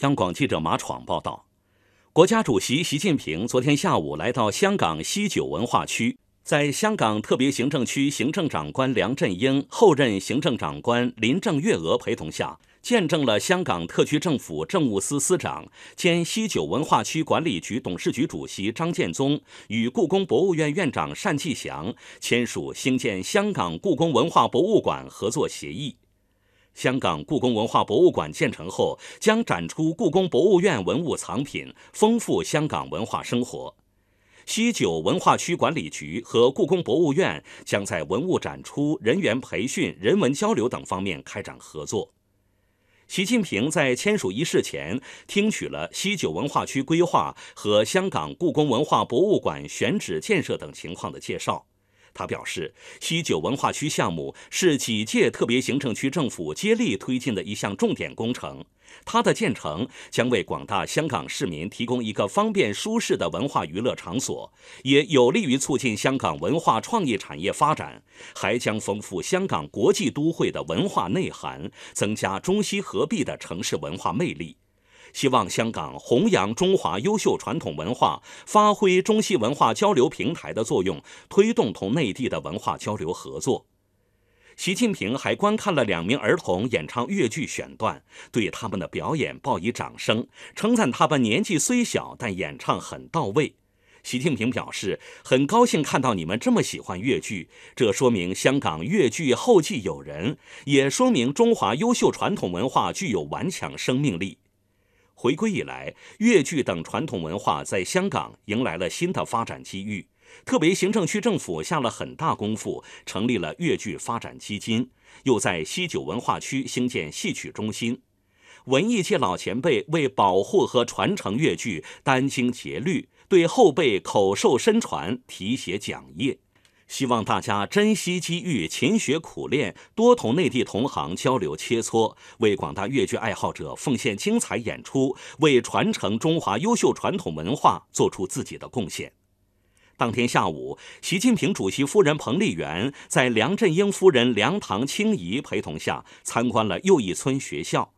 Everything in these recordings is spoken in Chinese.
央广记者马闯报道，国家主席习近平昨天下午来到香港西九文化区，在香港特别行政区行政长官梁振英、后任行政长官林郑月娥陪同下。见证了香港特区政府政务司司长兼西九文化区管理局董事局主席张建宗与故宫博物院院长单霁翔签署兴建香港故宫文化博物馆合作协议。香港故宫文化博物馆建成后，将展出故宫博物院文物藏品，丰富香港文化生活。西九文化区管理局和故宫博物院将在文物展出、人员培训、人文交流等方面开展合作。习近平在签署仪式前听取了西九文化区规划和香港故宫文化博物馆选址建设等情况的介绍。他表示，西九文化区项目是几届特别行政区政府接力推进的一项重点工程。它的建成将为广大香港市民提供一个方便舒适的文化娱乐场所，也有利于促进香港文化创意产业发展，还将丰富香港国际都会的文化内涵，增加中西合璧的城市文化魅力。希望香港弘扬中华优秀传统文化，发挥中西文化交流平台的作用，推动同内地的文化交流合作。习近平还观看了两名儿童演唱越剧选段，对他们的表演报以掌声，称赞他们年纪虽小，但演唱很到位。习近平表示，很高兴看到你们这么喜欢越剧，这说明香港越剧后继有人，也说明中华优秀传统文化具有顽强生命力。回归以来，粤剧等传统文化在香港迎来了新的发展机遇。特别行政区政府下了很大功夫，成立了粤剧发展基金，又在西九文化区兴建戏曲中心。文艺界老前辈为保护和传承粤剧，殚精竭虑，对后辈口授身传，题写讲业。希望大家珍惜机遇，勤学苦练，多同内地同行交流切磋，为广大粤剧爱好者奉献精彩演出，为传承中华优秀传统文化做出自己的贡献。当天下午，习近平主席夫人彭丽媛在梁振英夫人梁唐清怡陪同下参观了又一村学校。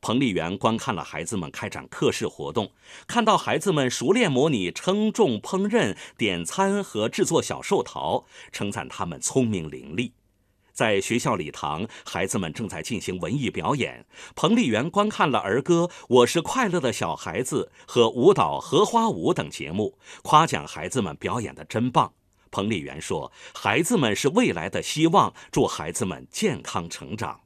彭丽媛观看了孩子们开展课室活动，看到孩子们熟练模拟称重、烹饪、点餐和制作小寿桃，称赞他们聪明伶俐。在学校礼堂，孩子们正在进行文艺表演。彭丽媛观看了儿歌《我是快乐的小孩子》和舞蹈《荷花舞》等节目，夸奖孩子们表演的真棒。彭丽媛说：“孩子们是未来的希望，祝孩子们健康成长。”